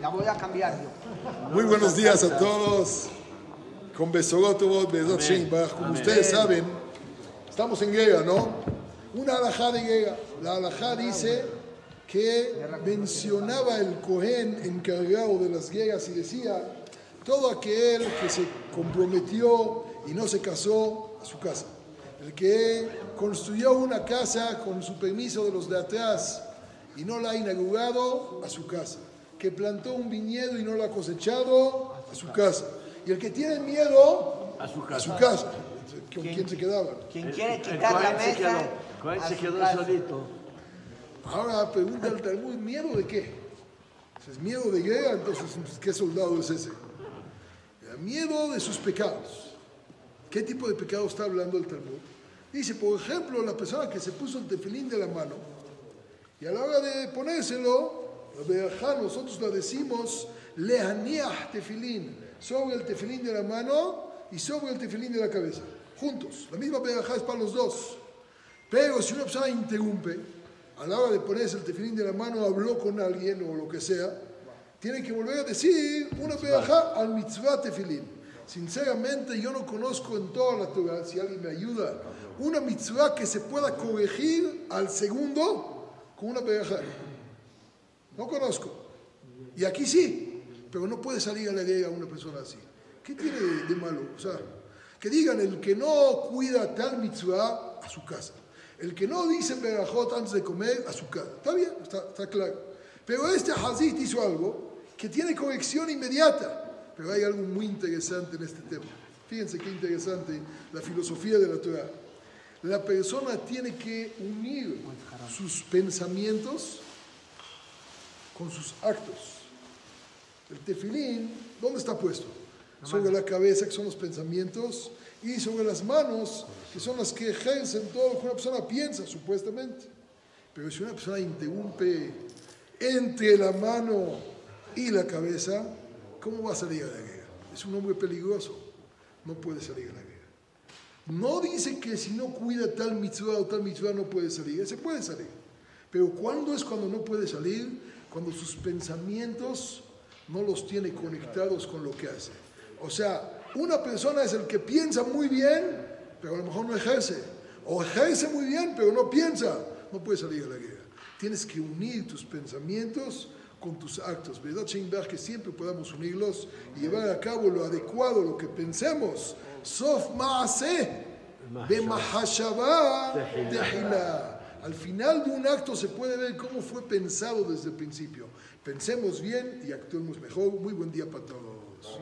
La voy a cambiar yo. Muy buenos días a todos. Con. Como ustedes saben, estamos en guerra, ¿no? Una alajá de guerra. La alajá dice que mencionaba el Cohen encargado de las guerras y decía todo aquel que se comprometió y no se casó a su casa. El que construyó una casa con su permiso de los de atrás y no la ha inaugurado a su casa. Que plantó un viñedo y no lo ha cosechado a su casa. Y el que tiene miedo A su a casa. su casa. ¿Con quién se quedaba? Quien quiere El quitar la Cohen se mesa. quedó, a se quedó casa. solito. Ahora pregunta el Talmud, ¿miedo de qué? Si es miedo de guerra, entonces ¿qué soldado es ese? Miedo de sus pecados. ¿Qué tipo de pecado está hablando el Talmud? Dice, por ejemplo, la persona que se puso el tefilín de la mano y a la hora de ponérselo, la verajá, nosotros la decimos, lehaniah tefilín, sobre el tefilín de la mano y sobre el tefilín de la cabeza, juntos. La misma verajá es para los dos. Pero si una persona interrumpe, a la hora de ponerse el tefilín de la mano, habló con alguien o lo que sea, tiene que volver a decir una verajá al mitzvah tefilín. Sinceramente, yo no conozco en toda la Torah, si alguien me ayuda, una mitzvah que se pueda corregir al segundo con una verajá. No conozco. Y aquí sí, pero no puede salir a la guerra una persona así. ¿Qué tiene de, de malo? O sea, que digan el que no cuida tal mitzvah a su casa. El que no dice berajot antes de comer a su casa. Está bien, está, está claro. Pero este Hazit hizo algo que tiene corrección inmediata. Pero hay algo muy interesante en este tema. Fíjense qué interesante la filosofía de la Torah. La persona tiene que unir sus pensamientos con sus actos. El tefilín, ¿dónde está puesto? Sobre la cabeza, que son los pensamientos, y sobre las manos, que son las que ejercen todo lo que una persona piensa, supuestamente. Pero si una persona interrumpe entre la mano y la cabeza, ¿cómo va a salir a la guerra? Es un hombre peligroso, no puede salir a la guerra. No dice que si no cuida tal mitzvah o tal mitzvah no puede salir, se puede salir. Pero ¿cuándo es cuando no puede salir? Cuando sus pensamientos no los tiene conectados con lo que hace. O sea, una persona es el que piensa muy bien, pero a lo mejor no ejerce. O ejerce muy bien, pero no piensa. No puede salir a la guerra. Tienes que unir tus pensamientos con tus actos. ¿Verdad, Sheinberg? Que siempre podamos unirlos y llevar a cabo lo adecuado, lo que pensemos. Sof Maase, Bemahashava Tehila. Al final de un acto se puede ver cómo fue pensado desde el principio. Pensemos bien y actuemos mejor. Muy buen día para todos.